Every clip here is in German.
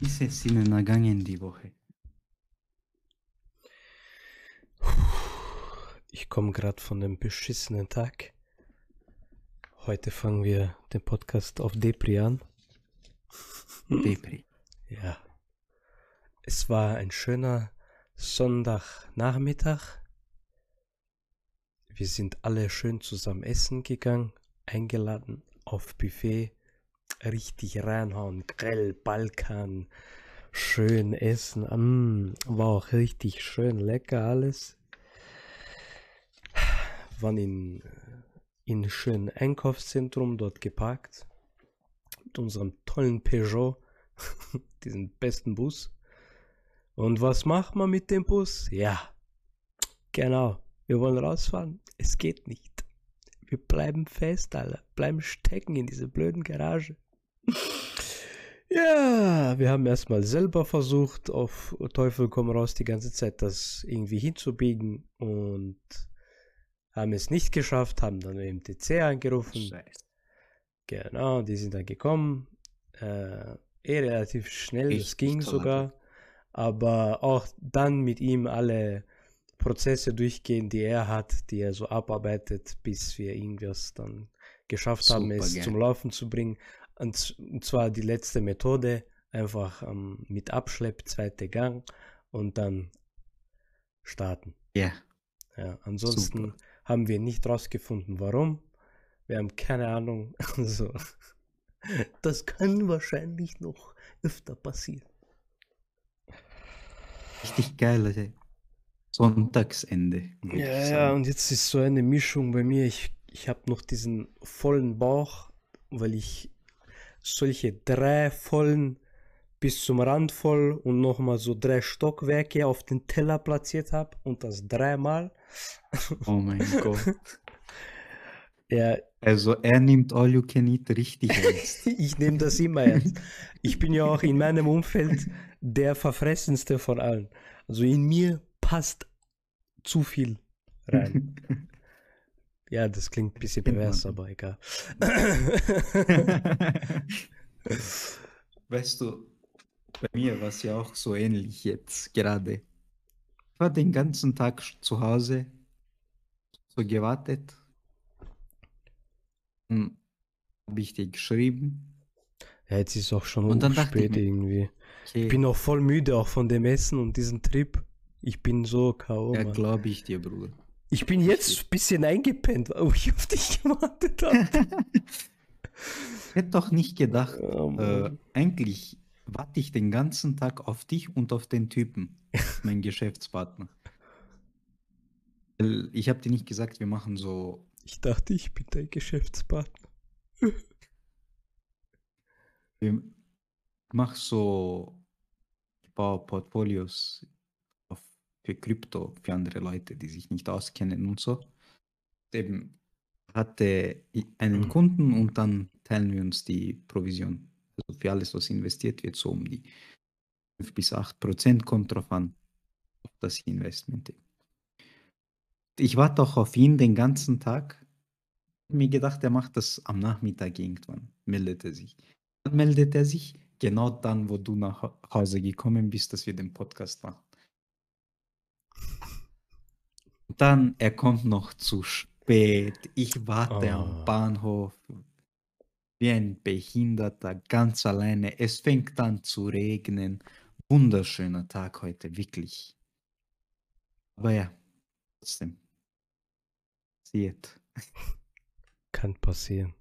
ist es Ihnen ergangen die Woche? Ich komme gerade von einem beschissenen Tag. Heute fangen wir den Podcast auf Depri an. Depri. Ja. Es war ein schöner Sonntagnachmittag. Wir sind alle schön zusammen essen gegangen, eingeladen auf Buffet, richtig reinhauen, Grill, Balkan, schön essen. Mm, war auch richtig schön lecker alles. Waren in, in schönen Einkaufszentrum dort geparkt. Mit unserem tollen Peugeot, diesen besten Bus. Und was macht man mit dem Bus? Ja, genau. Wir wollen rausfahren. Es geht nicht. Wir bleiben fest, Alter. Bleiben stecken in dieser blöden Garage. Ja, wir haben erstmal selber versucht, auf Teufel komm raus, die ganze Zeit das irgendwie hinzubiegen und haben es nicht geschafft, haben dann im TC angerufen. Scheiße. Genau, die sind dann gekommen. Äh, eh relativ schnell, es ging sogar. Aber auch dann mit ihm alle Prozesse durchgehen, die er hat, die er so abarbeitet, bis wir irgendwas dann geschafft haben, Super, es gell? zum Laufen zu bringen. Und, und zwar die letzte Methode, einfach ähm, mit Abschlepp, zweiter Gang und dann starten. Ja, Ja, ansonsten Super. haben wir nicht rausgefunden, warum. Wir haben keine Ahnung. Also, das kann wahrscheinlich noch öfter passieren. richtig geil, Alter. Sonntagsende. Ja, ja, und jetzt ist so eine Mischung bei mir. Ich, ich habe noch diesen vollen Bauch, weil ich solche drei vollen bis zum Rand voll und nochmal so drei Stockwerke auf den Teller platziert habe und das dreimal. Oh mein Gott. Ja, Also er nimmt All You Can Eat richtig ernst. Ich nehme das immer ernst. Ich bin ja auch in meinem Umfeld der verfressenste von allen. Also in mir passt zu viel rein. Ja, das klingt ein bisschen pervers, aber egal. Weißt du, bei mir war es ja auch so ähnlich jetzt gerade. Ich war den ganzen Tag zu Hause, so gewartet. Dann habe ich dir geschrieben. Ja, jetzt ist auch schon Und spät irgendwie. Okay, Ich bin auch voll müde, auch von dem Essen und diesem Trip. Ich bin so K.O. ja, glaube ich dir, Bruder. Ich bin jetzt ein bisschen eingepennt, wo ich auf dich gewartet habe. Ich hätte doch nicht gedacht, Oh, äh, eigentlich warte ich den ganzen Tag auf dich und auf den Typen, mein Geschäftspartner. Weil Ich habe dir nicht gesagt, wir machen so Ich dachte, ich bin dein Geschäftspartner. Ich mache so, ich baue Portfolios auf, für Krypto, für andere Leute, die sich nicht auskennen und so. Eben hatte einen Mhm. Kunden und dann teilen wir uns die Provision. Also für alles, was investiert wird, so um die 5 bis 8 Prozent kommt drauf an, auf das Investment. Ich warte auch auf ihn den ganzen Tag. Mir gedacht, er macht das am Nachmittag irgendwann, meldet er sich. Dann meldet er sich genau dann, wo du nach Hau- Hause gekommen bist, dass wir den Podcast machen. Und Dann, er kommt noch zu spät. Ich warte Oh. am Bahnhof wie ein Behinderter, ganz alleine. Es fängt an zu regnen. Wunderschöner Tag heute, wirklich. Aber ja, trotzdem. Passiert. Kann passieren.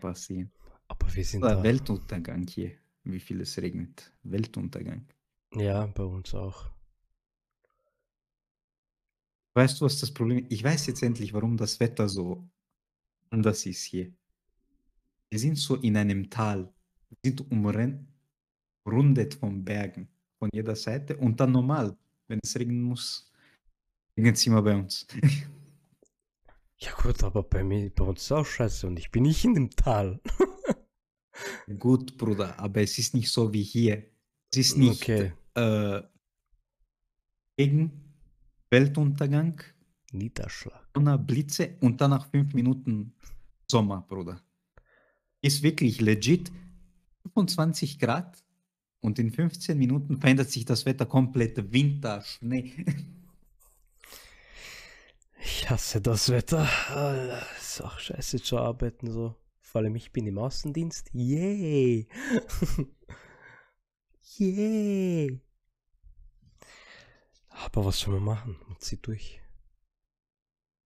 Passieren. Aber wir sind da. Weltuntergang hier, wie viel es regnet. Weltuntergang. Ja, bei uns auch. Weißt du, was das Problem ist? Ich weiß jetzt endlich, warum das Wetter so anders ist hier. Wir sind so in einem Tal. Wir sind umrundet von Bergen von jeder Seite und dann normal, wenn es regnen muss, regnet es immer bei uns. Ja gut, aber bei mir, bei uns ist auch scheiße und ich bin nicht in dem Tal. Gut, Bruder, aber es ist nicht so wie hier. Es ist nicht Okay. äh, Regen, Weltuntergang, Niederschlag. Blitze und dann nach fünf Minuten Sommer, Bruder. Ist wirklich legit 25 Grad Und in 15 Minuten verändert sich das Wetter komplett. Winter, Schnee. Ich hasse das Wetter. Alter, Ist auch scheiße zu arbeiten so. Vor allem ich bin im Außendienst. Yay! Yay! Aber was soll man machen? Man zieht durch.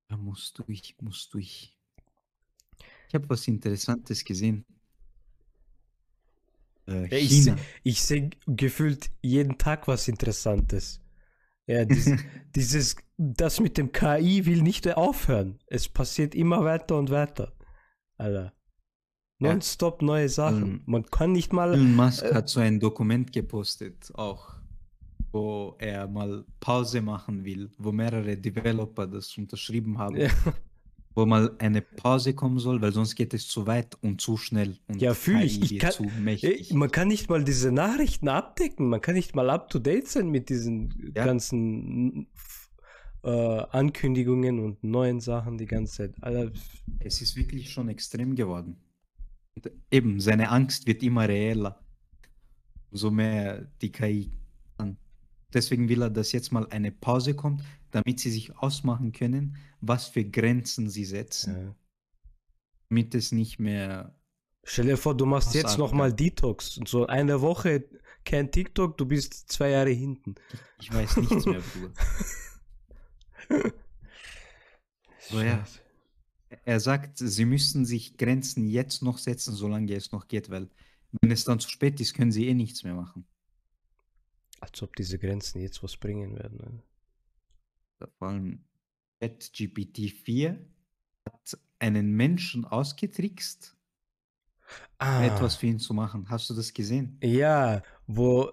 Da musst du, ich muss durch. Ich habe was Interessantes gesehen. Äh, Ja, ich seh- sehe gefühlt jeden Tag was Interessantes. Ja, dies, dieses, das mit dem KI will nicht aufhören. Es passiert immer weiter und weiter. Alter. Nonstop neue Sachen. Man kann nicht mal. Elon Musk äh, hat so ein Dokument gepostet, auch, wo er mal Pause machen will, wo mehrere Developer das unterschrieben haben, Ja, wo mal eine Pause kommen soll, weil sonst geht es zu weit und zu schnell und Ja, fühl ich. Ich kann- zu mächtig. man kann nicht mal diese Nachrichten abdecken. Man kann nicht mal up to date sein mit diesen Ja. ganzen äh, Ankündigungen und neuen Sachen die ganze Zeit. Alter, Es ist wirklich schon extrem geworden. Und eben, seine Angst wird immer reeller, umso mehr die KI. Deswegen will er, dass jetzt mal eine Pause kommt, damit sie sich ausmachen können, was für Grenzen sie setzen, ja. damit es nicht mehr Stell dir vor, du machst jetzt nochmal. Detox. Und so eine Woche kein TikTok, du bist zwei Jahre hinten. Ich weiß nichts mehr, Bruder. So, ja. Er sagt, sie müssen sich Grenzen jetzt noch setzen, solange es noch geht, weil wenn es dann zu spät ist, können sie eh nichts mehr machen. Als ob diese Grenzen jetzt was bringen werden. Ne? Vor allem ChatGPT 4 hat einen Menschen ausgetrickst, Ah, etwas für ihn zu machen. Hast du das gesehen? ja, wo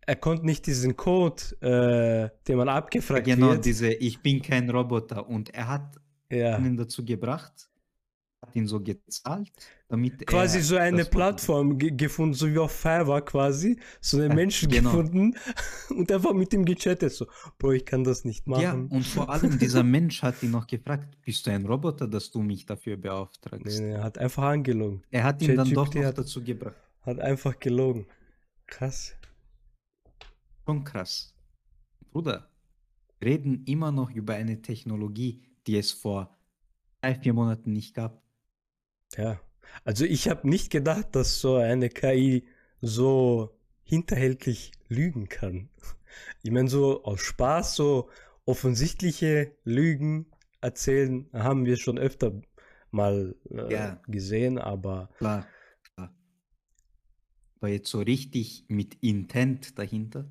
er konnte nicht diesen Code, äh, den man abgefragt genau, wird. diese Ich bin kein Roboter. Und er hat ja. ihn dazu gebracht, hat ihn so gezahlt, damit quasi so eine Plattform ge gefunden, so wie auf Fiverr quasi, so einen Ja, Menschen genau. gefunden und einfach mit ihm gechattet, so, Bro, ich kann das nicht Ja, machen. und vor allem dieser Mensch hat ihn noch gefragt, bist du ein Roboter, dass du mich dafür beauftragst? nee, er hat einfach angelogen. Er hat ihn dann doch hat- dazu gebracht. Hat einfach gelogen. Krass. Schon krass. Bruder, reden immer noch über eine Technologie, die es vor drei, vier Monaten nicht gab. Ja. Also ich habe nicht gedacht, dass so eine KI so hinterhältig lügen kann. Ich meine, so aus Spaß, so offensichtliche Lügen erzählen, haben wir schon öfter mal äh, Ja. gesehen, aber Klar, klar. Aber jetzt so richtig mit Intent dahinter.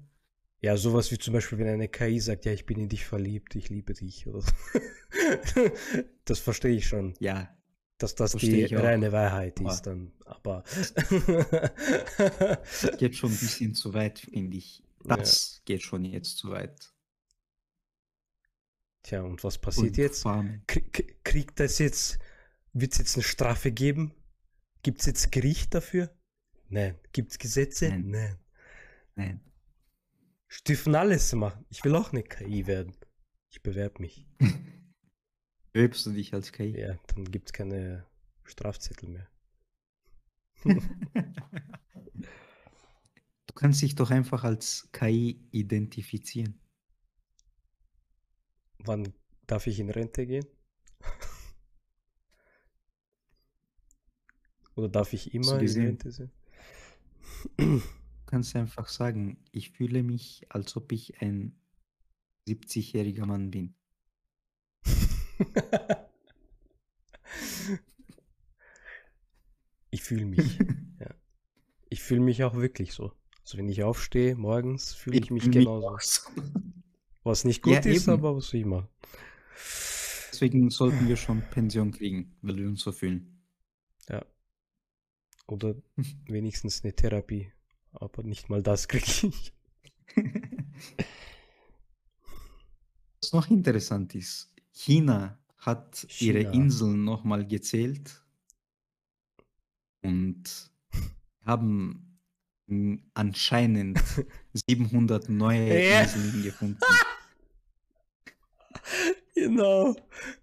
ja, sowas wie zum Beispiel, wenn eine KI sagt, ja, ich bin in dich verliebt, ich liebe dich so. Das verstehe ich schon, Ja, dass das Verstehe die reine Wahrheit ist dann, aber das geht schon ein bisschen zu weit, finde ich. Ja. Das geht schon jetzt zu weit. Tja, und was passiert Und jetzt? Kriegt das jetzt, wird es jetzt eine Strafe geben? Gibt es jetzt Gericht dafür? Nein. Gibt es Gesetze? Nein. Nein. Nein. Dürfen alles machen. Ich will auch eine KI werden. Ich bewerbe mich. Bewirbst du dich als KI? Ja, dann gibt es keine Strafzettel mehr. Du kannst dich doch einfach als KI identifizieren. Wann darf ich in Rente gehen? Oder darf ich immer in gesehen? Rente sein? Du kannst einfach sagen, ich fühle mich, als ob ich ein 70-jähriger Mann bin. ich fühle mich. ja. Ich fühle mich auch wirklich so. Also wenn ich aufstehe morgens, fühle ich mich fühl genauso. Was nicht gut Ja, ist, eben. aber was ich machen. Deswegen sollten wir schon Pension kriegen, weil wir uns so fühlen. Ja. Oder wenigstens eine Therapie. Aber nicht mal das kriege ich. Was noch interessant ist, China hat ihre China. Inseln nochmal gezählt und haben anscheinend 700 neue Ja. Inseln gefunden. Genau.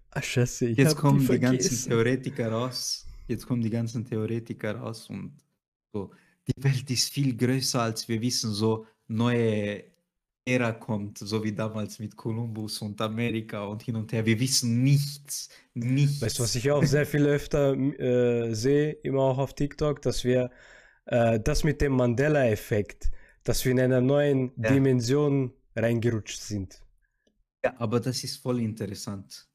Ah, scheiße, ich Jetzt kommen die die, ganzen. Theoretiker raus. Jetzt kommen die ganzen Theoretiker raus und so. die Welt ist viel größer, als wir wissen. So neue Ära kommt, so wie damals mit Kolumbus und Amerika und hin und her. Wir wissen nichts, nichts. Weißt du, was ich auch sehr viel öfter äh, sehe, immer auch auf TikTok, dass wir äh, das mit dem Mandela-Effekt, dass wir in einer neuen ja. Dimension reingerutscht sind. Ja, aber das ist voll interessant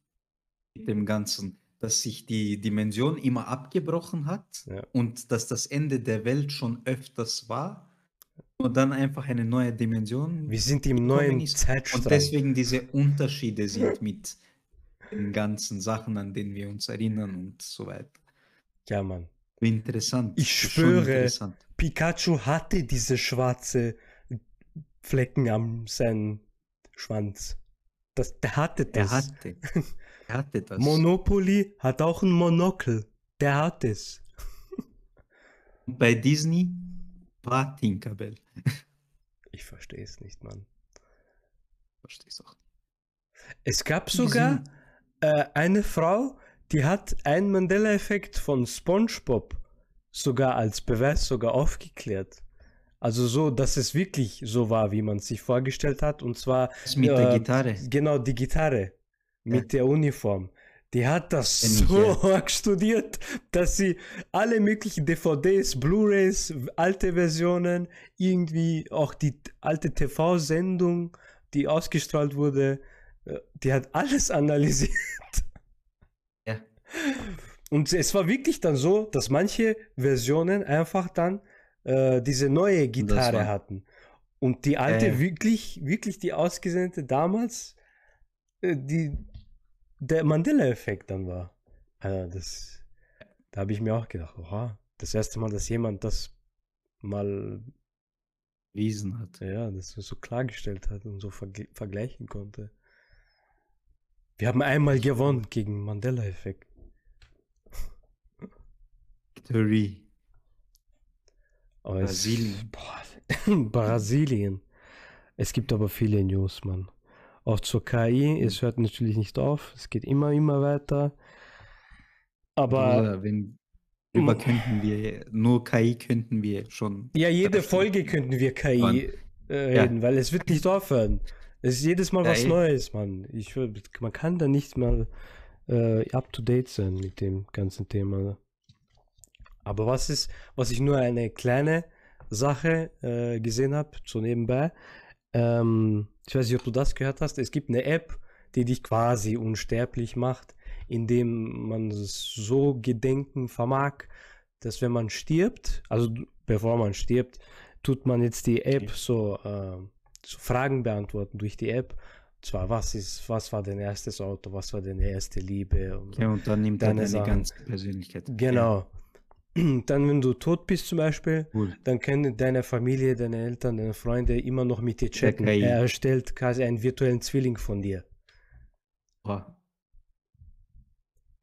mit dem Ganzen, dass sich die Dimension immer abgebrochen hat ja. und dass das Ende der Welt schon öfters war und dann einfach eine neue Dimension. Wir sind im neuen Zeitstrang. Und deswegen diese Unterschiede sind mit den ganzen Sachen, an denen wir uns erinnern und so weiter. Ja, Mann. Interessant. Ich schwöre, Pikachu hatte diese schwarze Flecken am seinem Schwanz. Das, der hatte das. Er hatte. Er hatte das. Monopoly hat auch ein Monokel. Der hat es. Bei Disney war Tinkerbell. Ich verstehe es nicht, Mann. Verstehe es auch. Es gab sogar äh, eine Frau, die hat einen Mandela-Effekt von SpongeBob sogar als Beweis sogar aufgeklärt. Also so, dass es wirklich so war, wie man sich vorgestellt hat. Und zwar das mit äh, der Gitarre. Genau, die Gitarre mit ja. der Uniform. Die hat das so arg studiert, dass sie alle möglichen DVDs, Blu-rays, alte Versionen, irgendwie auch die alte TV-Sendung, die ausgestrahlt wurde, äh, die hat alles analysiert. Ja. Und es war wirklich dann so, dass manche Versionen einfach dann äh, diese neue Gitarre hatten. Und die alte äh. wirklich, wirklich die ausgesendete damals, äh, die der Mandela-Effekt dann war. Also das, da habe ich mir auch gedacht, oha, das erste Mal, dass jemand das mal Wiesen hat. Ja, das so klargestellt hat und so verg vergleichen konnte. Wir haben einmal gewonnen gegen Mandela-Effekt. Victory. Brasilien. Es, boah, Brasilien. Es gibt aber viele News, Mann. Auch zur KI, es hört natürlich nicht auf, es geht immer, immer weiter. Aber. Ja, wenn, über könnten wir, nur KI könnten wir schon. Ja, jede Folge könnten wir KI äh, reden, ja. weil es wird nicht aufhören. Es ist jedes Mal ja, was ey. Neues, Mann. Ich, man kann da nicht mal äh, up to date sein mit dem ganzen Thema. Aber was ist, was ich nur eine kleine Sache äh, gesehen habe, so nebenbei, ähm, ich weiß nicht, ob du das gehört hast, es gibt eine App, die dich quasi unsterblich macht, indem man es so gedenken vermag, dass wenn man stirbt, also bevor man stirbt, tut man jetzt die App so, äh, so, Fragen beantworten durch die App. Und zwar, was ist, was war dein erstes Auto, was war deine erste Liebe? Und, ja, und dann nimmt er deine ganze Persönlichkeit. Genau. Ja. Dann, wenn du tot bist zum Beispiel, cool. dann können deine Familie, deine Eltern, deine Freunde immer noch mit dir chatten. Okay. Er erstellt quasi einen virtuellen Zwilling von dir. Oh.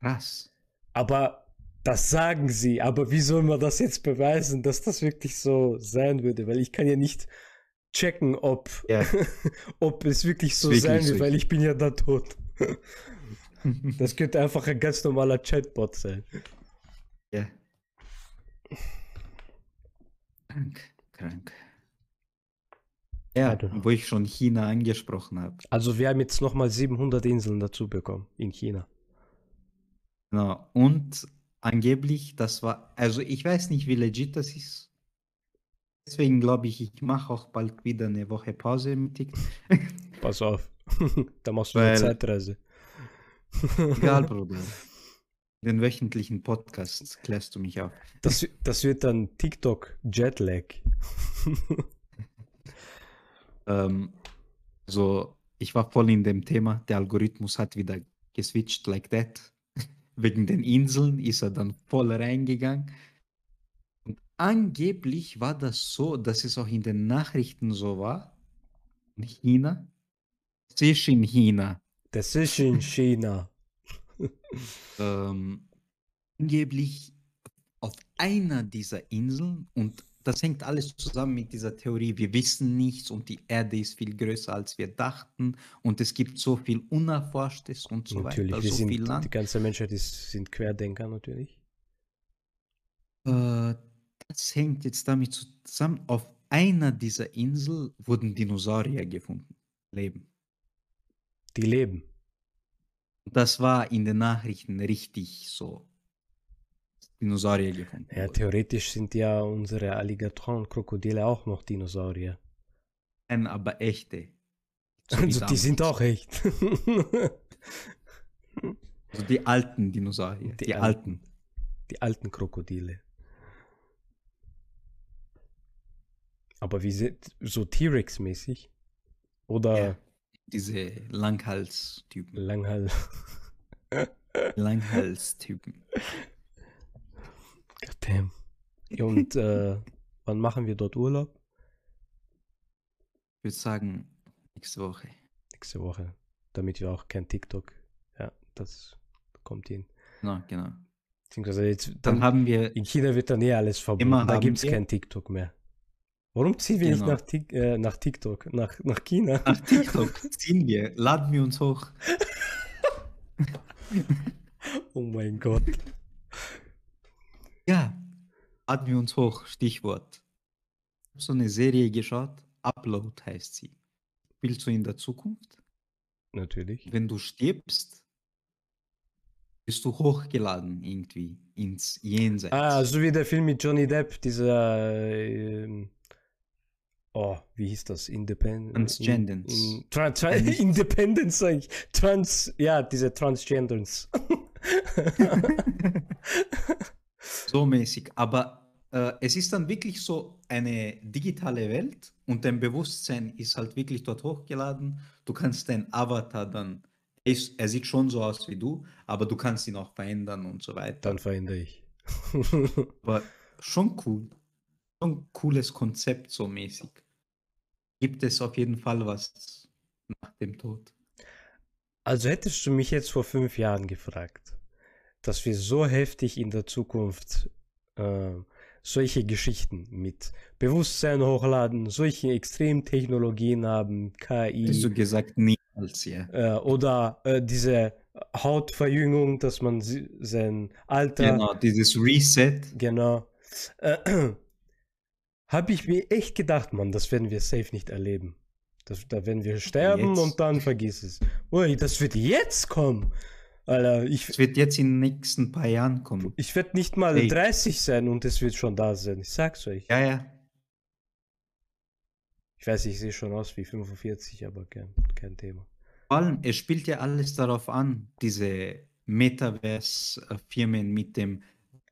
Krass. Aber das sagen sie. Aber wie soll man das jetzt beweisen, dass das wirklich so sein würde? Weil ich kann ja nicht checken, ob, ja. ob es wirklich so wirklich sein wird, weil ich bin ja da tot. das könnte einfach ein ganz normaler Chatbot sein. Ja. Krank, krank. Ja, wo ich schon China angesprochen habe. Also wir haben jetzt nochmal 700 Inseln dazu bekommen in China. Genau. Und angeblich, das war, also ich weiß nicht, wie legit das ist. Deswegen glaube ich, ich mache auch bald wieder eine Woche Pause mit TikTok. Pass auf, da machst du Weil, eine Zeitreise. Egal, Bruder den wöchentlichen Podcast klärst du mich auf. Das, das wird dann TikTok Jetlag. ähm, also, ich war voll in dem Thema. Der Algorithmus hat wieder geswitcht like that. Wegen den Inseln ist er dann voll reingegangen. Und angeblich war das so, dass es auch in den Nachrichten so war. In China. Das ist in China. Das ist in China ähm, angeblich auf einer dieser Inseln und das hängt alles zusammen mit dieser Theorie, wir wissen nichts und die Erde ist viel größer als wir dachten und es gibt so viel Unerforschtes und so natürlich, weiter. Wir so sind, viel Die ganze Menschheit ist, sind Querdenker natürlich. Äh, das hängt jetzt damit zusammen, auf einer dieser Insel wurden Dinosaurier gefunden. Leben. Die leben. Das war in den Nachrichten richtig so. Dinosaurier gefunden. Ja, theoretisch sind ja unsere Alligatoren, Krokodile auch noch Dinosaurier. Nein, aber echte. So Also die sind auch echt. Also die alten Dinosaurier. Die Die, alten. alten. Die alten Krokodile. Aber wie sind so T-Rex-mäßig? Oder Ja. Diese Langhals-Typen. Langhals? Langhals-Typen. Goddamn. Ja, und äh, wann machen wir dort Urlaub? Ich würde sagen, nächste Woche. Nächste Woche. Damit wir auch kein TikTok. Ja, das kommt hin. Genau, genau. Beziehungsweise jetzt, Dann dann, haben wir in China wird dann eh alles verboten. Immer Da gibt es kein TikTok mehr. Warum ziehen wir nicht Genau. nach, Tik äh, nach TikTok? Nach, nach China? nach TikTok ziehen wir, laden wir uns hoch. Oh mein Gott. Ja, laden wir uns hoch, Stichwort. Ich habe so eine Serie geschaut, Upload heißt sie. Spielst du in der Zukunft? Natürlich. Wenn du stirbst, bist du hochgeladen irgendwie ins Jenseits. Ah, so wie der Film mit Johnny Depp, dieser. ähm, oh, wie hieß das? Independent. Transgendence. In, in, Tran Tran Äh, Independence, sag ich. Trans. Ja, diese Transgenders. so mäßig. Aber äh, es ist dann wirklich so eine digitale Welt und dein Bewusstsein ist halt wirklich dort hochgeladen. Du kannst dein Avatar dann, er, ist, er sieht schon so aus wie du, aber du kannst ihn auch verändern und so weiter. Dann verändere ich. Aber schon cool. Ein cooles Konzept so mäßig. Gibt es auf jeden Fall was nach dem Tod. Also hättest du mich jetzt vor fünf Jahren gefragt, dass wir so heftig in der Zukunft äh, solche Geschichten mit Bewusstsein hochladen, solche Extremtechnologien haben, Hast du KI gesagt, niemals, ja. äh, oder äh, diese Hautverjüngung, dass man sein Alter Genau, dieses Reset. Genau. Äh, Habe ich mir echt gedacht, Mann, das werden wir safe nicht erleben. Das, da werden wir sterben Jetzt? und dann vergiss es. Ui, das wird jetzt kommen. Alter, ich, Es wird jetzt in den nächsten paar Jahren kommen. ich werde nicht mal Ey. 30 sein und es wird schon da sein. Ich sag's euch. Ja, ja. Ich weiß, ich sehe schon aus wie 45, aber kein, kein Thema. Vor allem, es spielt ja alles darauf an, diese Metaverse-Firmen mit dem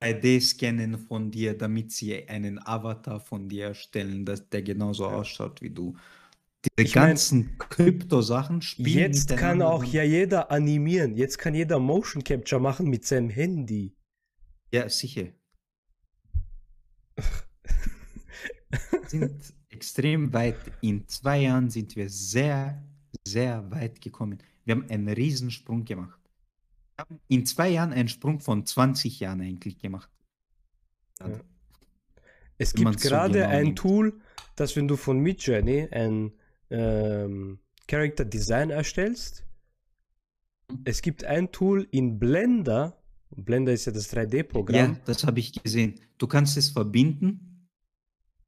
3D-Scannen von dir, damit sie einen Avatar von dir erstellen, dass der genauso Ja. ausschaut wie du. Diese Ich ganzen Krypto-Sachen spielen Jetzt kann auch ja jeder animieren. Jetzt kann jeder Motion Capture machen mit seinem Handy. Ja, sicher. sind extrem weit. In zwei Jahren sind wir sehr, sehr weit gekommen. Wir haben einen Riesensprung gemacht. Haben in zwei Jahren einen Sprung von 20 Jahren eigentlich gemacht. Ja. Es Wenn gibt man's so gerade genau ein nimmt. Tool, das wenn du von Midjourney ein ähm, Character Design erstellst, Mhm. es gibt ein Tool in Blender, Blender ist ja das 3D-Programm, Ja, das habe ich gesehen. Du kannst es verbinden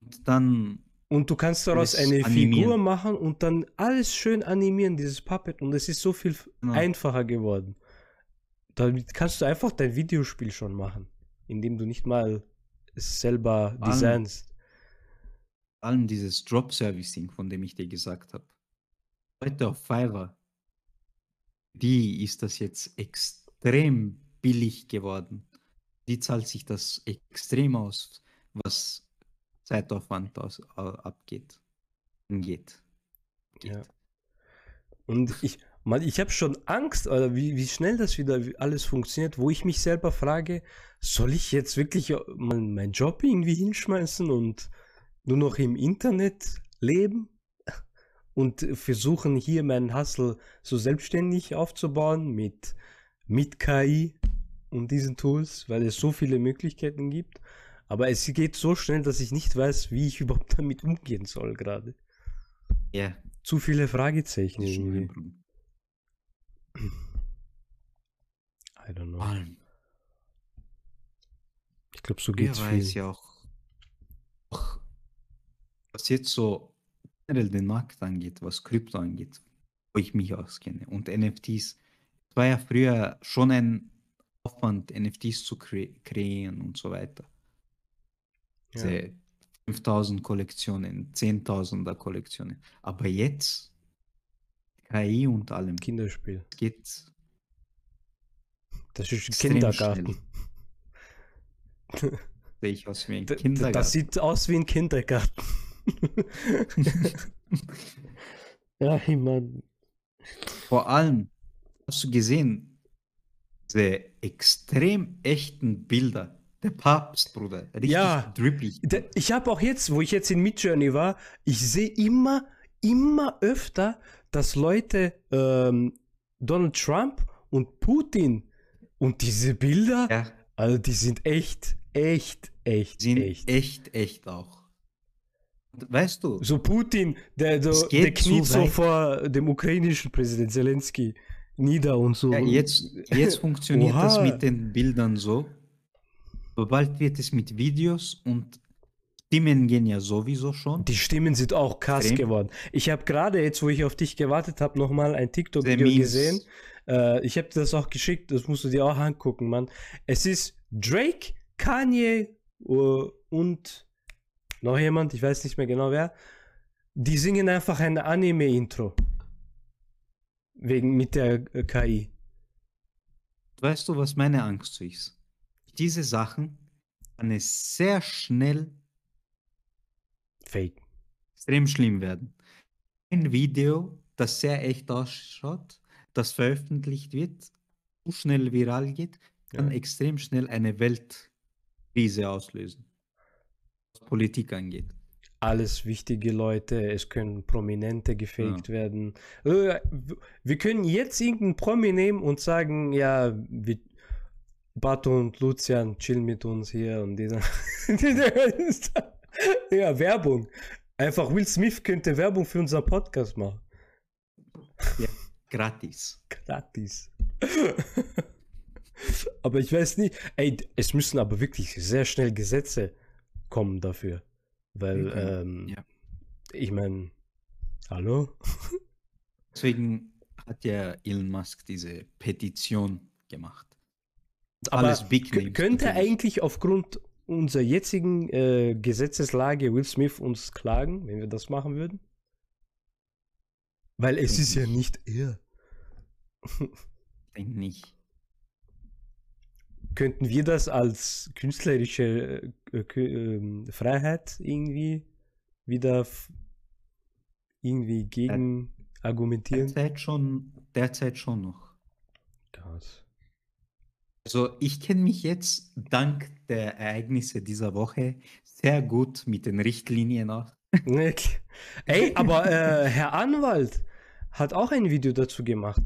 und dann und du kannst daraus eine animieren. Figur machen und dann alles schön animieren, dieses Puppet, und es ist so viel Genau. einfacher geworden. Damit kannst du einfach dein Videospiel schon machen, indem du nicht mal es selber allem- designst. vor allem dieses Drop-Servicing, von dem ich dir gesagt habe. Heute auf Fiverr, die ist das jetzt extrem billig geworden. Die zahlt sich das extrem aus, was Zeitaufwand aus, äh, abgeht. Geht. Geht. Ja. Und ich, man, ich habe schon Angst, oder wie, wie schnell das wieder alles funktioniert, wo ich mich selber frage, soll ich jetzt wirklich äh, mein, meinen Job irgendwie hinschmeißen und nur noch im Internet leben und versuchen hier meinen Hustle so selbstständig aufzubauen mit, mit KI und diesen Tools, weil es so viele Möglichkeiten gibt. Aber es geht so schnell, dass ich nicht weiß, wie ich überhaupt damit umgehen soll gerade. Ja, Zu viele Fragezeichen irgendwie. Problem. I don't know. Allem, Ich glaube, so geht's weiß viel. ja auch, was jetzt so generell den Markt angeht, was Krypto angeht, wo ich mich auskenne und NFTs, es war ja früher schon ein Aufwand, NFTs zu kre kreieren und so weiter. Ja. Diese 5000 Kollektionen, 10.000er Kollektionen. Aber jetzt, KI und allem, Kinderspiel. geht Das ist ein Extrem Kindergarten. sehe ich aus wie ein Kindergarten. Das sieht aus wie ein Kindergarten. ja, ich mein, Vor allem hast du gesehen, diese extrem echten Bilder. Der Papst, Bruder. Richtig Ja. drippig. ich habe auch jetzt, wo ich jetzt in Midjourney war, ich sehe immer, immer öfter, dass Leute ähm, Donald Trump und Putin und diese Bilder, Ja, also die sind echt, echt, echt, sind echt. echt, echt auch. Weißt du, So Putin, der, so, geht der kniet so weit. vor dem ukrainischen Präsident Zelensky nieder und so. ja, jetzt, jetzt funktioniert das mit den Bildern so. Aber bald wird es mit Videos und Stimmen gehen ja sowieso schon. Die Stimmen sind auch krass Extrem. geworden. Ich habe gerade jetzt, wo ich auf dich gewartet habe, nochmal ein TikTok-Video gesehen. Äh, ich habe dir das auch geschickt, das musst du dir auch angucken, Mann. Es ist Drake, Kanye äh, und noch jemand, ich weiß nicht mehr genau wer. Die singen einfach ein Anime-Intro. Wegen mit der äh, KI. Weißt du, was meine Angst ist? Diese Sachen kann es sehr schnell Fake. extrem schlimm werden. Ein Video, das sehr echt ausschaut, das veröffentlicht wird, so schnell viral geht, kann Ja. extrem schnell eine Weltkrise auslösen. Was Politik angeht. alles wichtige Leute, es können Prominente gefaked werden. Äh, Wir können jetzt irgendeinen Promi nehmen und sagen, ja, wir, Bato und Lucian chillen mit uns hier und dieser. ja, Werbung. Einfach Will Smith könnte Werbung für unseren Podcast machen. Gratis. Gratis. aber ich weiß nicht, ey, es müssen aber wirklich sehr schnell Gesetze kommen dafür. Weil, Mhm. ähm, Ja. ich meine, hallo? Deswegen hat ja Elon Musk diese Petition gemacht. Aber Alles Big Names könnte natürlich. eigentlich aufgrund unserer jetzigen äh, Gesetzeslage Will Smith uns klagen, wenn wir das machen würden? Weil es Denk ist ja nicht. nicht er. Denk nicht. Könnten wir das als künstlerische äh, ähm, Freiheit irgendwie wieder irgendwie gegen argumentieren? Derzeit schon, derzeit schon noch. Krass. Also ich kenne mich jetzt dank der Ereignisse dieser Woche sehr gut mit den Richtlinien aus. Ey, aber äh, Herr Anwalt hat auch ein Video dazu gemacht.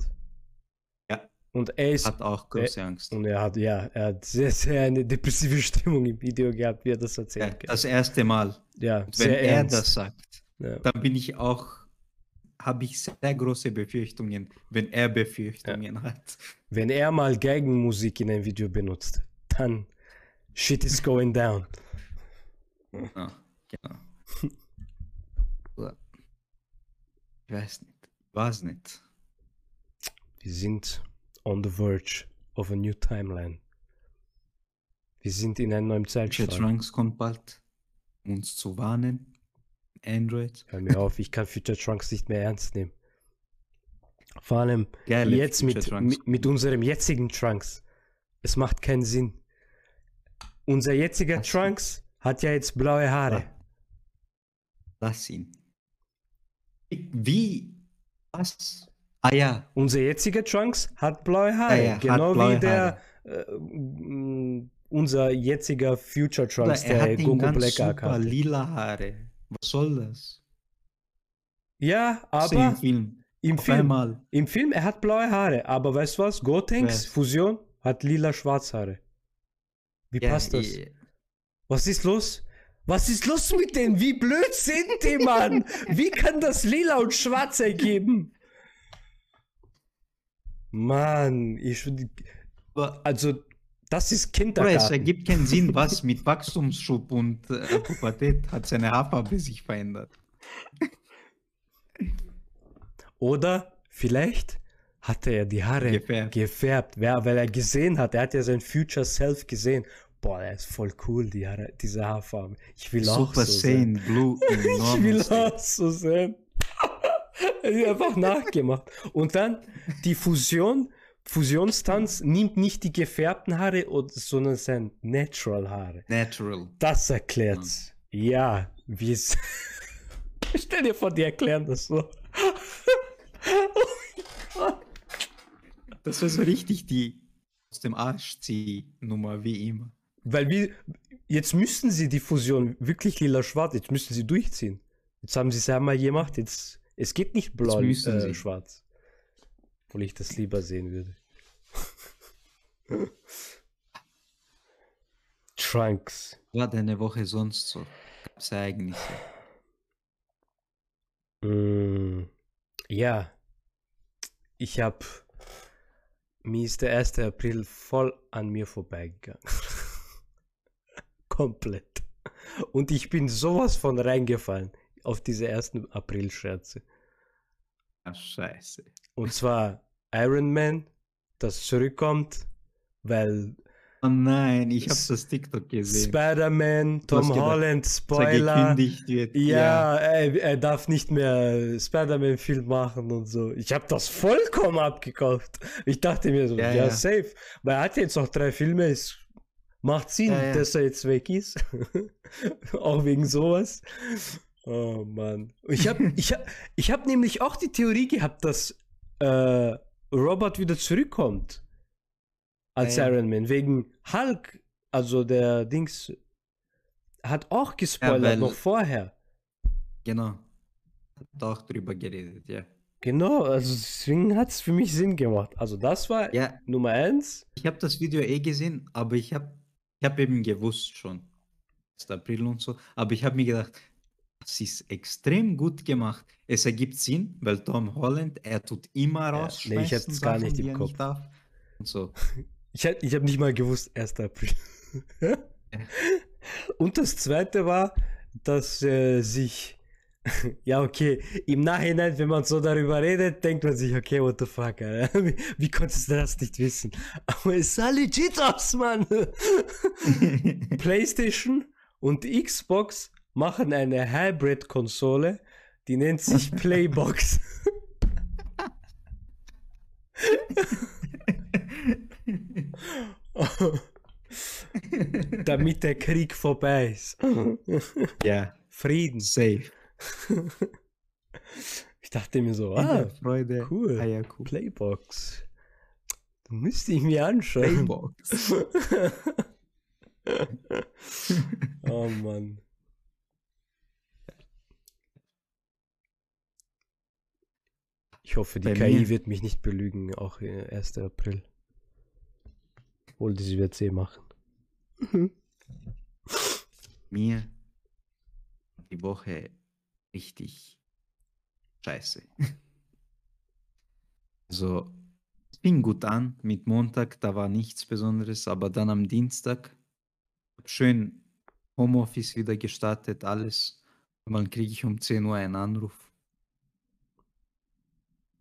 Ja. Und er ist Hat auch große Angst. Und er hat, ja, er hat sehr, sehr eine depressive Stimmung im Video gehabt, wie er das Ja, erzählt hat. das erste Mal. Ja, Wenn sehr er ernst. das sagt, Ja. dann bin ich auch, habe ich sehr große Befürchtungen, wenn er Befürchtungen hat. Wenn er mal Geigenmusik in einem Video benutzt, dann shit is going down. Ja, genau. Ich weiß nicht. Weiß nicht. Wir sind on the verge of a new timeline. Wir sind in einem neuen Zeitstrahl. Trunks kommt bald, um uns zu warnen. Android. Hör mir auf, ich kann Future Trunks nicht mehr ernst nehmen. Vor allem Geile jetzt mit, mit, mit unserem jetzigen Trunks. Es macht keinen Sinn. Unser jetziger Was? Trunks hat ja jetzt blaue Haare. Lass ihn. Wie? Was? Ah ja, Unser jetziger Trunks hat blaue Haare. ja, hat genau blaue wie der äh, unser jetziger Future Trunks, er der Gogo ganz Black super hatte. lila Haare. Was soll das? Ja, So Im aber Film. im Film, einmal. im Film, er hat blaue Haare. Aber weißt du was? Gotenks? Fusion hat lila Schwarzhaare. Wie Ja, passt das? eh, Was ist los? Was ist los mit denen? Wie blöd sind die, Mann? Wie kann das lila und schwarz ergeben? Mann, ich, aber also Das ist Oder es Kindergarten. ergibt keinen Sinn, was mit Wachstumsschub und äh, Pubertät hat seine Haarfarbe sich verändert. Oder vielleicht hatte er die Haare Gefärbt. gefärbt, weil er gesehen hat, er hat ja sein Future Self gesehen. Boah, er ist voll cool, die Haare, diese Haarfarbe. Ich will auch Super so sein. Saiyan Blue in Ich will auch so sein. Er hat einfach nachgemacht. Und dann die Fusion, Fusionstanz nimmt nicht die gefärbten Haare, sondern sein Natural Haare. Natural. Das erklärt's. Ja, wie es. Stell dir vor, die erklären das so. Das war so richtig die aus dem Arsch zieh Nummer wie immer. Weil wir, jetzt müssten sie die Fusion wirklich lila-schwarz, jetzt müssten sie durchziehen. Jetzt haben sie es einmal gemacht, jetzt, es geht nicht blau, müssen äh, sie. schwarz. Obwohl ich das lieber sehen würde. Trunks. War deine Woche sonst so? Gab's Ereignisse? Mm, ja. Ich hab. Mir ist der 1. April voll an mir vorbeigegangen. Komplett. Und ich bin sowas von reingefallen auf diese 1. April-Scherze. Ah, scheiße. Und zwar Iron Man, das zurückkommt, weil Oh nein, ich habe das TikTok gesehen. Spider-Man, Tom gedacht, Holland, er Spoiler. wird. Ja, Er, er darf nicht mehr Spider-Man-Film machen und so. Ich habe das vollkommen abgekauft. Ich dachte mir so, ja, Ja, ja. safe. Weil er hat jetzt noch drei Filme, es macht Sinn, Ja, ja. dass er jetzt weg ist. auch wegen sowas. Oh Mann. Ich habe ich hab, ich hab nämlich auch die Theorie gehabt, dass äh, Robert wieder zurückkommt. Als Ja, ja. Iron Man. Wegen Hulk, also der Dings, hat auch gespoilert weil- noch vorher. Genau. Hat auch drüber geredet, ja. Genau, also deswegen hat es für mich Sinn gemacht. Also das war Ja, Nummer eins. ich habe das Video eh gesehen, aber ich habe ich hab eben gewusst schon. 1. April und so. Aber ich habe mir gedacht, das ist extrem gut gemacht. Es ergibt Sinn, weil Tom Holland, er tut immer nee, rausschmeißen. ich hab's gar nicht im Kopf. darf. Und so. Ich, ich habe nicht mal gewusst, 1. April. Und das zweite war, dass äh, sich, ja okay, im Nachhinein, wenn man so darüber redet, denkt man sich, okay, what the fuck, wie, wie konntest du das nicht wissen? Aber es sah legit aus, Mann. PlayStation und Xbox machen eine Hybrid-Konsole, die nennt sich Playbox. Damit der Krieg vorbei ist. ja, Frieden. safe. Ich dachte mir so, ah, Freude. cool. Eierkuchen. Playbox. Da müsste ich mir anschauen. Playbox. oh Mann. Ich hoffe, die Bei KI mir- wird mich nicht belügen, auch äh, 1. April. Obwohl, sie wird eh machen. Mir die Woche richtig scheiße. Also, es fing gut an mit Montag, da war nichts Besonderes, aber dann am Dienstag schön Homeoffice wieder gestartet, alles. Und dann kriege ich um 10 Uhr einen Anruf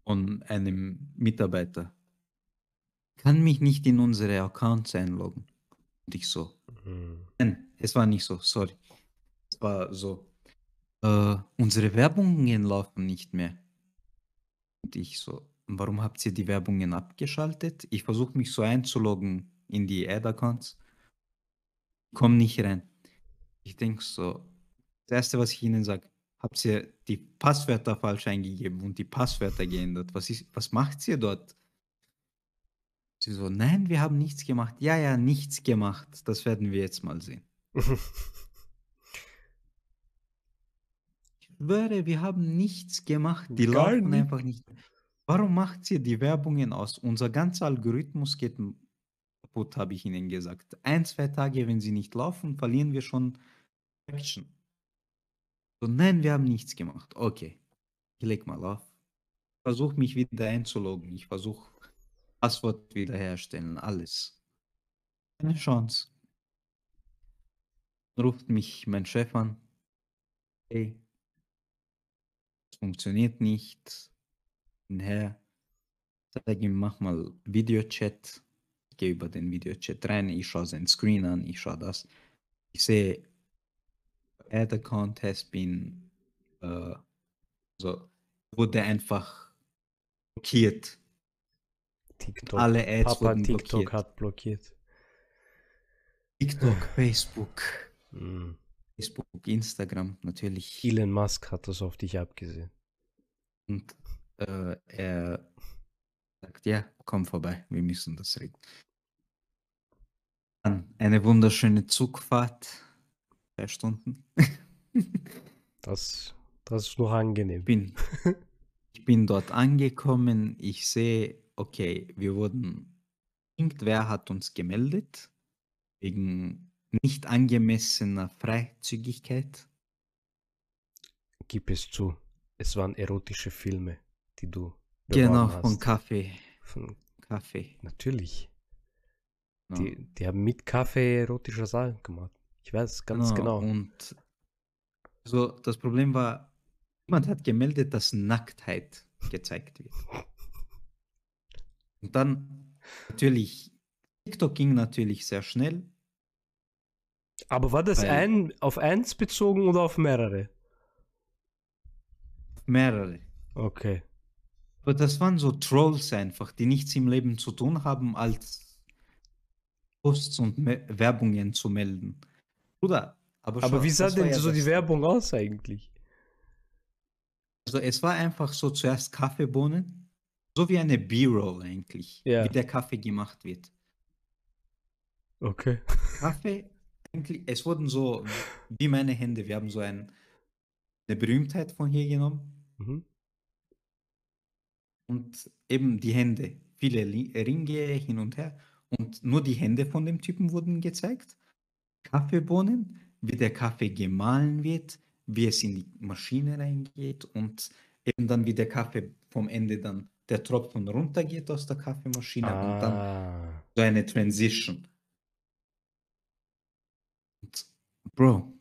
von einem Mitarbeiter. Kann mich nicht in unsere Accounts einloggen. Und ich so, Hm. Nein, es war nicht so, sorry. Es war so. Äh, unsere Werbungen laufen nicht mehr. Und ich so, warum habt ihr die Werbungen abgeschaltet? Ich versuche mich so einzuloggen in die Ad-Accounts. Komm nicht rein. Ich denke so, das erste, was ich ihnen sage, habt ihr die Passwörter falsch eingegeben und die Passwörter geändert? Was, ist, was macht ihr dort? Sie so, nein, wir haben nichts gemacht. Ja, ja, nichts gemacht. Das werden wir jetzt mal sehen. Ich schwöre, wir haben nichts gemacht. Die Gar laufen nicht. einfach nicht. Warum macht ihr die Werbungen aus? Unser ganzer Algorithmus geht kaputt, habe ich ihnen gesagt. Ein, zwei Tage, wenn sie nicht laufen, verlieren wir schon Action. So, nein, wir haben nichts gemacht. Okay, ich leg mal auf. Versuche mich wieder einzuloggen. Ich versuche Passwort wiederherstellen, alles. Keine Chance. Ruft mich mein Chef an. Hey, es funktioniert nicht. Her. Sag ihm, mach mal Videochat. Ich gehe über den Videochat rein, ich schaue seinen Screen an, ich schaue das. Ich sehe, Ad Account has been, äh, so, wurde einfach blockiert. TikTok. Alle Ads Papa wurden TikTok blockiert. hat blockiert. TikTok, Facebook, Hm. Facebook, Instagram natürlich. Elon Musk hat das auf dich abgesehen. Und äh, er sagt, ja, komm vorbei, wir müssen das regeln. Dann eine wunderschöne Zugfahrt, drei Stunden. Das, das ist noch angenehm. bin, ich bin dort angekommen, ich sehe, okay, wir wurden, irgendwer hat uns gemeldet wegen nicht angemessener Freizügigkeit. Gib es zu. Es waren erotische Filme, die du Genau, beworben von hast. Kaffee. Von, Kaffee. natürlich. Die, die haben mit Kaffee erotische Sachen gemacht. Ich weiß ganz genau. Und so, das Problem war, jemand hat gemeldet, dass Nacktheit gezeigt wird. Und dann natürlich, TikTok ging natürlich sehr schnell. Aber war das Weil- ein, auf eins bezogen oder auf mehrere? Mehrere. Okay. Aber das waren so Trolls einfach, die nichts im Leben zu tun haben, als Posts und Me Werbungen zu melden. Bruder, aber, Aber schau, wie sah denn ja so die Werbung aus eigentlich? Also es war einfach so zuerst Kaffeebohnen, so wie eine B-Roll eigentlich, Ja. wie der Kaffee gemacht wird. Okay. Kaffee, eigentlich, es wurden so wie meine Hände, wir haben so ein, eine Berühmtheit von hier genommen Mhm. und eben die Hände, viele Ringe hin und her und nur die Hände von dem Typen wurden gezeigt. Kaffeebohnen, wie der Kaffee gemahlen wird, wie es in die Maschine reingeht und eben dann wie der Kaffee vom Ende dann der Tropfen runtergeht aus der Kaffeemaschine und dann Ah. so eine Transition. Und, Bro.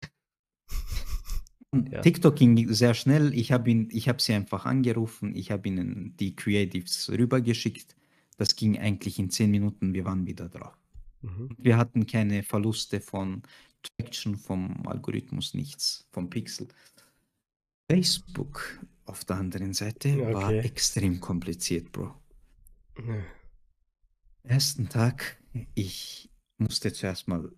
Ja. TikTok ging sehr schnell. Ich habe ihn, ich habe sie einfach angerufen. Ich habe ihnen die Creatives rübergeschickt. Das ging eigentlich in 10 Minuten. Wir waren wieder drauf. Mhm. Wir hatten keine Verluste von Traction, vom Algorithmus, nichts, vom Pixel. Facebook auf der anderen Seite war Okay. extrem kompliziert, Bro. Ja. ersten Tag, ich musste zuerst mal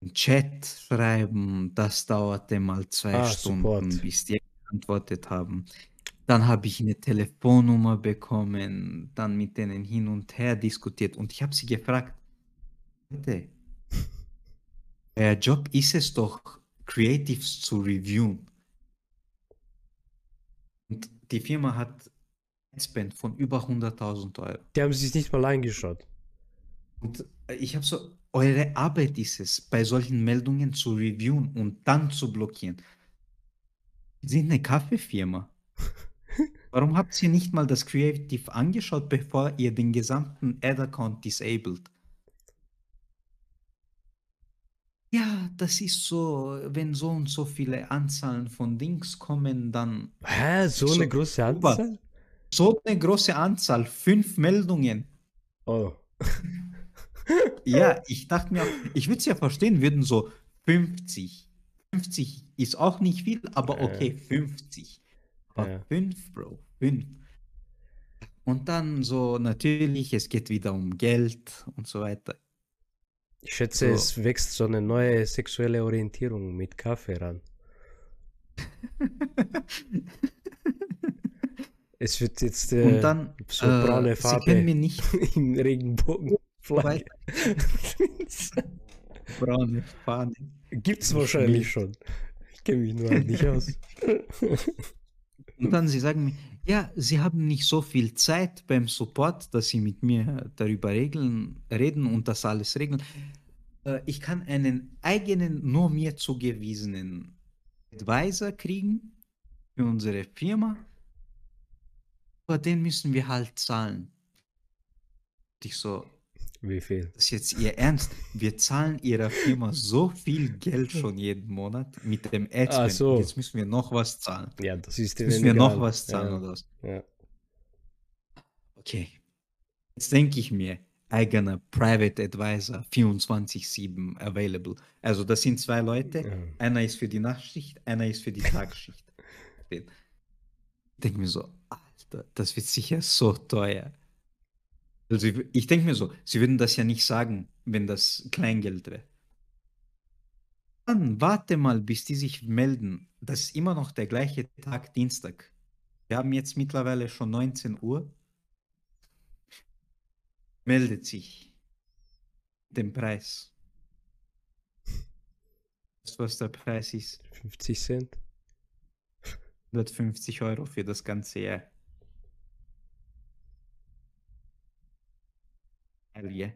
einen Chat schreiben. Das dauerte mal zwei Ah, Stunden, Support. bis die geantwortet haben. Dann habe ich eine Telefonnummer bekommen, dann mit denen hin und her diskutiert und ich habe sie gefragt, bitte, euer Job ist es doch, Creatives zu reviewen. Und die Firma hat ein Spend von über 100.000 Euro. Die haben sich nicht mal angeschaut. Und äh, ich habe so, eure Arbeit ist es, bei solchen Meldungen zu reviewen und dann zu blockieren. Sie sind eine Kaffeefirma. Warum habt ihr nicht mal das Creative angeschaut, bevor ihr den gesamten Ad-Account disabled? Ja, das ist so, wenn so und so viele Anzahlen von Dings kommen, dann Hä? So So, eine große. Anzahl? so eine große Anzahl, fünf Meldungen. Oh. Ja, ich dachte mir, ich würde es ja verstehen, würden so 50. 50 ist auch nicht viel, aber okay, 50. Aber Ja. 5, Bro, 5. Und dann so, natürlich, es geht wieder um Geld und so weiter. Ich schätze, So. es wächst so eine neue sexuelle Orientierung mit Kaffee ran. Es wird jetzt äh, Und dann, so äh, braune Sie Farbe können mir nicht im Regenbogenflagge. braune Fahne. Gibt's wahrscheinlich schon. Ich kenne mich nur halt nicht aus. Und dann sie sagen mir, ja, sie haben nicht so viel Zeit beim Support, dass sie mit mir darüber regeln, reden und das alles regeln. Äh, Ich kann einen eigenen, nur mir zugewiesenen Advisor kriegen für unsere Firma, aber den müssen wir halt zahlen. Und ich so, Wie viel? Das ist jetzt Ihr Ernst? Wir zahlen Ihrer Firma so viel Geld schon jeden Monat mit dem Ach Adspend. so. Jetzt müssen wir noch was zahlen. Ja, das ist müssen wir noch egal. was zahlen Ja, oder was? ja. Okay. Jetzt denke ich mir, eigener Private Advisor 24-7 available. Also das sind zwei Leute. Ja. Einer ist für die Nachtschicht, einer ist für die Tagsschicht. Ich denke mir so, Alter, das wird sicher so teuer. Also ich, ich denke mir so, sie würden das ja nicht sagen, wenn das Kleingeld wäre. Dann warte mal, bis die sich melden. Das ist immer noch der gleiche Tag, Dienstag. Wir haben jetzt mittlerweile schon 19 Uhr. Meldet sich den Preis. Weißt du, was der Preis ist? 50 Cent? 150 Euro für das ganze Jahr. Yeah.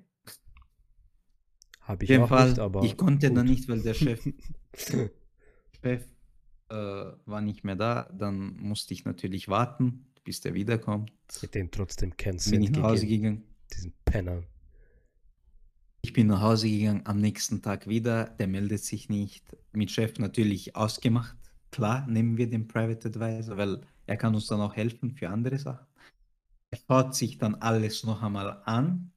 Habe ich auch Fall, nicht, aber ich konnte dann gut. nicht, weil der Chef, Chef äh, war nicht mehr da. Dann musste ich natürlich warten, bis der wiederkommt. Mit denen trotzdem keinen Bin ich nach Hause gegangen. Diesen Penner. Ich bin nach Hause gegangen, am nächsten Tag wieder, der meldet sich nicht. Mit Chef natürlich ausgemacht. Klar, nehmen wir den Private Advisor, weil er kann uns dann auch helfen für andere Sachen. Er schaut sich dann alles noch einmal an,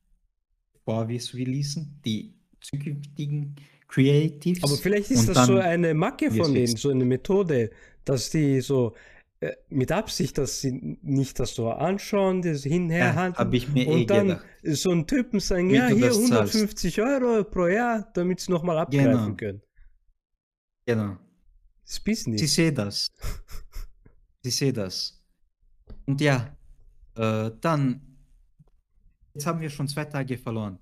bevor wir es releasen, die zukünftigen Creatives. Aber vielleicht ist das so eine Macke von denen, so eine Methode, dass die so äh, mit Absicht, dass sie nicht das so anschauen, das Ja, hinherhalten habe ich mir eh und dann gedacht. so einen Typen sagen, Wie ja, hier das zahlst. 150 Euro pro Jahr, damit sie nochmal abgreifen Genau. können. Genau. Das Business. Sie sehe das. Sie sehe das. Und ja, äh, dann, jetzt haben wir schon zwei Tage verloren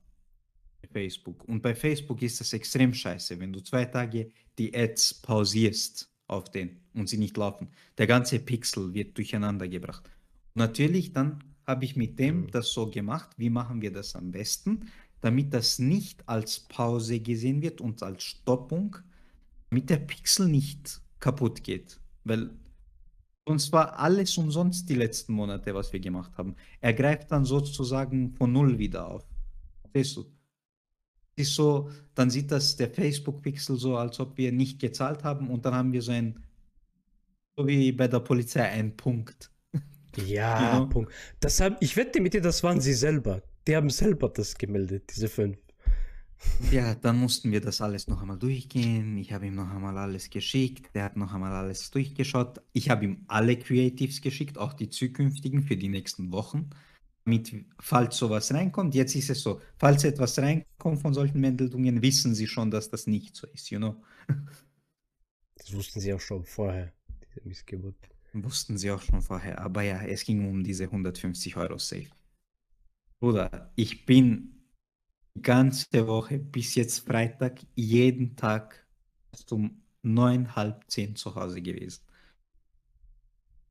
bei Facebook. Und bei Facebook ist das extrem scheiße, wenn du zwei Tage die Ads pausierst auf den und sie nicht laufen. Der ganze Pixel wird durcheinander gebracht. Natürlich, dann habe ich mit dem das so gemacht. Wie machen wir das am besten? Damit das nicht als Pause gesehen wird und als Stoppung, damit der Pixel nicht kaputt geht. Weil sonst war alles umsonst die letzten Monate, was wir gemacht haben. Er greift dann sozusagen von Null wieder auf. Verstehst du? Ist so, dann sieht das der Facebook-Pixel so, als ob wir nicht gezahlt haben und dann haben wir so ein, so wie bei der Polizei, ein Punkt. Ja, Genau. Punkt. Das haben, ich wette mit dir, das waren sie selber. Die haben selber das gemeldet, diese fünf. Ja, dann mussten wir das alles noch einmal durchgehen. Ich habe ihm noch einmal alles geschickt. Der hat noch einmal alles durchgeschaut. Ich habe ihm alle Creatives geschickt, auch die zukünftigen für die nächsten Wochen. Damit, falls sowas reinkommt, jetzt ist es so, falls etwas reinkommt von solchen Meldungen, wissen sie schon, dass das nicht so ist, you know? Das wussten sie auch schon vorher, diese Missgeburt. Wussten sie auch schon vorher. Aber ja, es ging um diese 150 Euro Safe. Bruder, ich bin ganze Woche bis jetzt Freitag jeden Tag erst um neun, halb zehn zu Hause gewesen.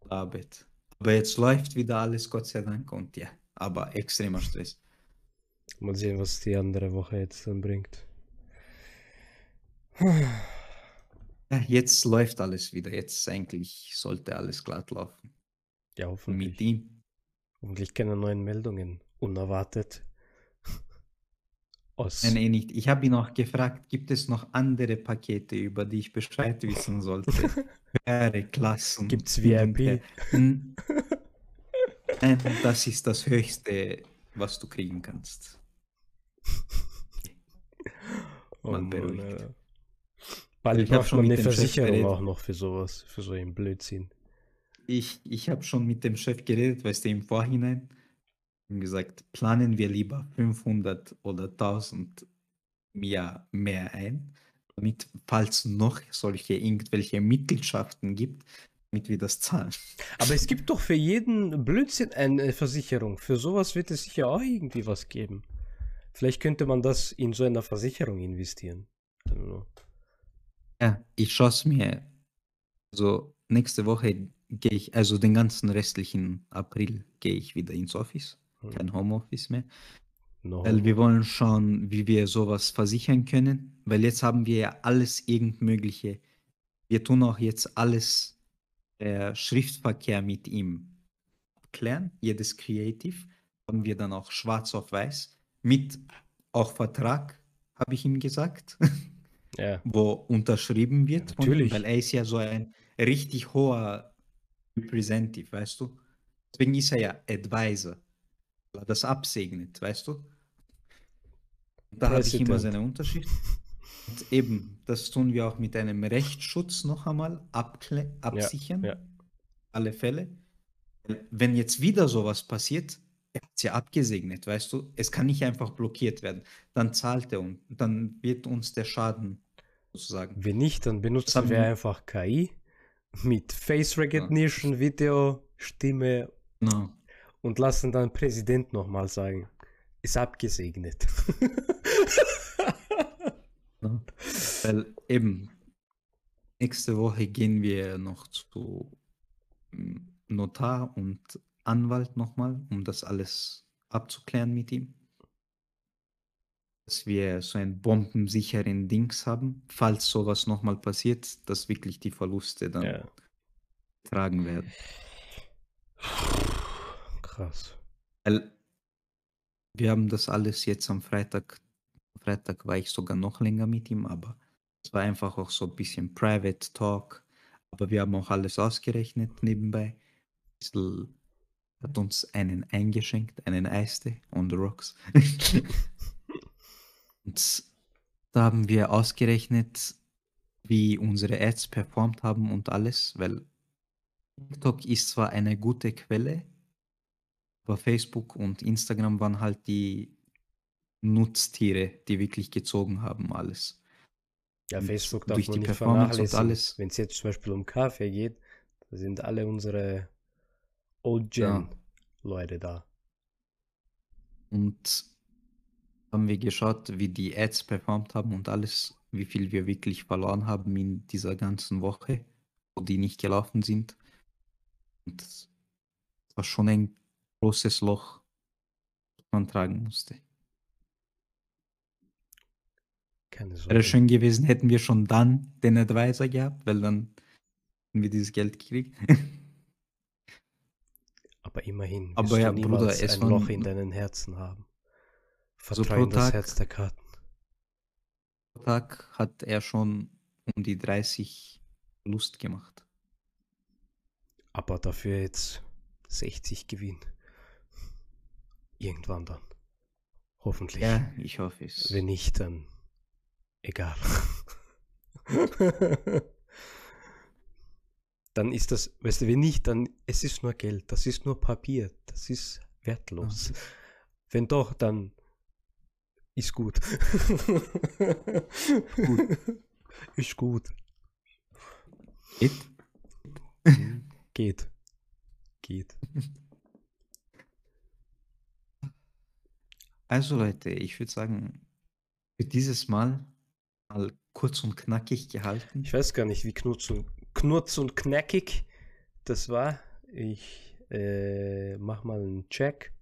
Arbeit. Aber jetzt läuft wieder alles, Gott sei Dank. Und ja, aber extremer Stress. Mal sehen, was die andere Woche jetzt dann bringt. Ja, jetzt läuft alles wieder. Jetzt eigentlich sollte alles glatt laufen. Ja, hoffentlich. mit ihm. Hoffentlich keine neuen Meldungen. Unerwartet. Aus. Nein, eh nicht. Ich habe ihn auch gefragt, gibt es noch andere Pakete, über die ich Bescheid wissen sollte? Höhere Klassen. Hin und VIP? das ist das Höchste, was du kriegen kannst. Oh mal Mann, beruhigt. Alter. Bald Ich hab braucht schon eine Versicherung auch noch für sowas, für so einen Blödsinn. Ich, ich habe schon mit dem Chef geredet, weißt du, im Vorhinein. Und gesagt, planen wir lieber 500 oder 1000 im Jahr mehr ein, damit, falls noch solche irgendwelche Mitgliedschaften gibt, damit wir das zahlen. Aber es gibt doch für jeden Blödsinn eine Versicherung. Für sowas wird es sicher auch irgendwie was geben. Vielleicht könnte man das in so einer Versicherung investieren. Ja, ich schaue es mir. Also nächste Woche gehe ich, also den ganzen restlichen April gehe ich wieder ins Office. Hm. Kein Homeoffice mehr. No. Weil wir wollen schauen, wie wir sowas versichern können. Weil jetzt haben wir ja alles irgend Mögliche. Wir tun auch jetzt alles der Schriftverkehr mit ihm abklären. Jedes Creative haben wir dann auch schwarz auf weiß mit auch Vertrag, habe ich ihm gesagt, Ja. wo unterschrieben wird. ihm, Natürlich. Weil er ist ja so ein richtig hoher Representative, weißt du? Deswegen ist er ja Advisor. Das absegnet, weißt du? Da habe ich immer seine Unterschrift. Und eben, das tun wir auch mit einem Rechtsschutz noch einmal absichern. ja. Alle Fälle. Wenn jetzt wieder sowas passiert, er hat es ja abgesegnet, weißt du? Es kann nicht einfach blockiert werden. Dann zahlt er und dann wird uns der Schaden sozusagen. Wenn nicht, dann benutzen wir einfach KI mit Face Recognition, Video, Stimme Genau. Und lassen dann Präsident nochmal sagen. Ist abgesegnet. Ja. Weil eben, nächste Woche gehen wir noch zu mm, Notar und Anwalt nochmal, um das alles abzuklären mit ihm. Dass wir so einen bombensicheren Dings haben, falls sowas nochmal passiert, dass wirklich die Verluste dann ja. tragen werden. Krass. Wir haben das alles jetzt am Freitag. Freitag war ich sogar noch länger mit ihm, aber es war einfach auch so ein bisschen Private Talk. Aber wir haben auch alles ausgerechnet nebenbei. Bissl hat uns einen eingeschenkt, einen Eistee on the rocks. und da haben wir ausgerechnet, wie unsere Ads performt haben und alles, weil TikTok ist zwar eine gute Quelle, aber Facebook und Instagram waren halt die Nutztiere, die wirklich gezogen haben, alles. Ja, Und Facebook darf durch man die nicht Performance und vernachlässigen. alles. Wenn es jetzt zum Beispiel um Kaffee geht, da sind alle unsere Ja. Old-Gen-Leute da. Und haben wir geschaut, wie die Ads performt haben und alles, wie viel wir wirklich verloren haben in dieser ganzen Woche, wo die nicht gelaufen sind. Und es war schon ein großes Loch, das man tragen musste. Keine Wäre Sorge. schön gewesen, hätten wir schon dann den Advisor gehabt, weil dann hätten wir dieses Geld gekriegt. Aber immerhin Aber ja, Bruder, es ein Loch in deinen Herzen haben. Vertrau pro in das Herz der Karten. Pro Tag hat er schon um die 30 Lust gemacht. Aber dafür jetzt 60 Gewinn. Irgendwann dann. Hoffentlich. Ja, ich hoffe es. Wenn nicht, dann egal. dann ist das, weißt du, wenn nicht, dann es ist nur Geld, das ist nur Papier, das ist wertlos. Wenn doch, dann ist gut. Gut. Ist gut. Geht? Geht. Geht. Also Leute, ich würde sagen, für dieses Mal mal kurz und knackig gehalten. Ich weiß gar nicht, wie knurz und, knurz und knackig das war. Ich äh, mach mal einen Check.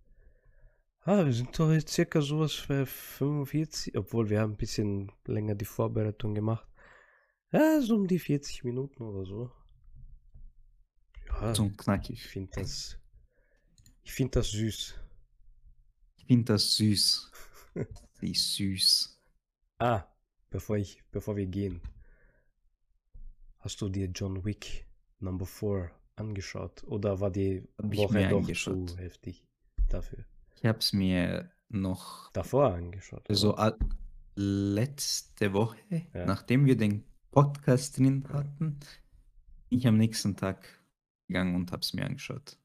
Ah, wir sind doch jetzt circa sowas für 45, obwohl wir haben ein bisschen länger die Vorbereitung gemacht. Ja, so um die 40 Minuten oder so. Ja, Kurz und ich knackig. finde das, ich finde das süß. Ich finde das süß. Ist süß. Ah, bevor ich, bevor wir gehen. Hast du dir John Wick Number 4 angeschaut? Oder war die Hab Woche doch angeschaut. zu heftig dafür? Ich habe es mir noch Davor angeschaut. so oder? a- letzte Woche, Ja. nachdem wir den Podcast drin hatten, ich am nächsten Tag gegangen und habe es mir angeschaut.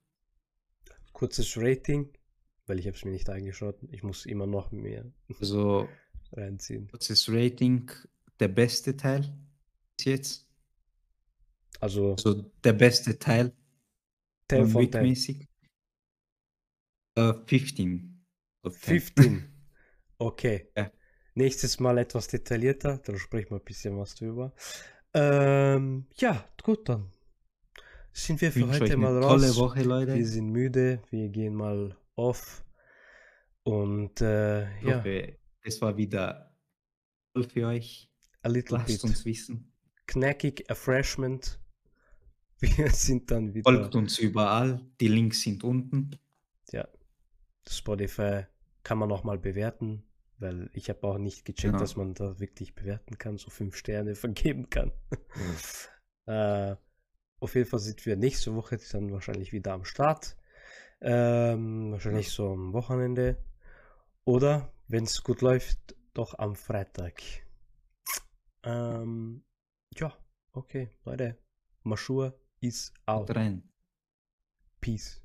Kurzes Rating, weil ich habe es mir nicht angeschaut. Ich muss immer noch mehr Also reinziehen. kurzes Rating, der beste Teil bis jetzt. Also Also der beste Teil 10 John von Wick 10. mäßig. Äh, 15. of 10. 15. Okay. Ja. Nächstes Mal etwas detaillierter, dann sprechen wir ein bisschen was drüber. Ähm, ja, gut, dann sind wir für heute mal tolle raus. Woche, Leute. Wir sind müde, wir gehen mal off. Und äh, Ich ja, hoffe, es war wieder für euch. a little Lasst bit uns wissen. knackig, Refreshment. Wir sind dann wieder. Folgt uns überall. Die Links sind unten. Ja, Spotify kann man noch mal bewerten, weil ich habe auch nicht gecheckt, Ja. dass man da wirklich bewerten kann, so fünf Sterne vergeben kann. äh, auf jeden Fall sind wir nächste Woche dann wahrscheinlich wieder am Start. Ähm, wahrscheinlich so am Wochenende. Oder, wenn es gut läuft, doch am Freitag. Ähm, ja, okay, Leute. Maschur ist out. Rein. Peace.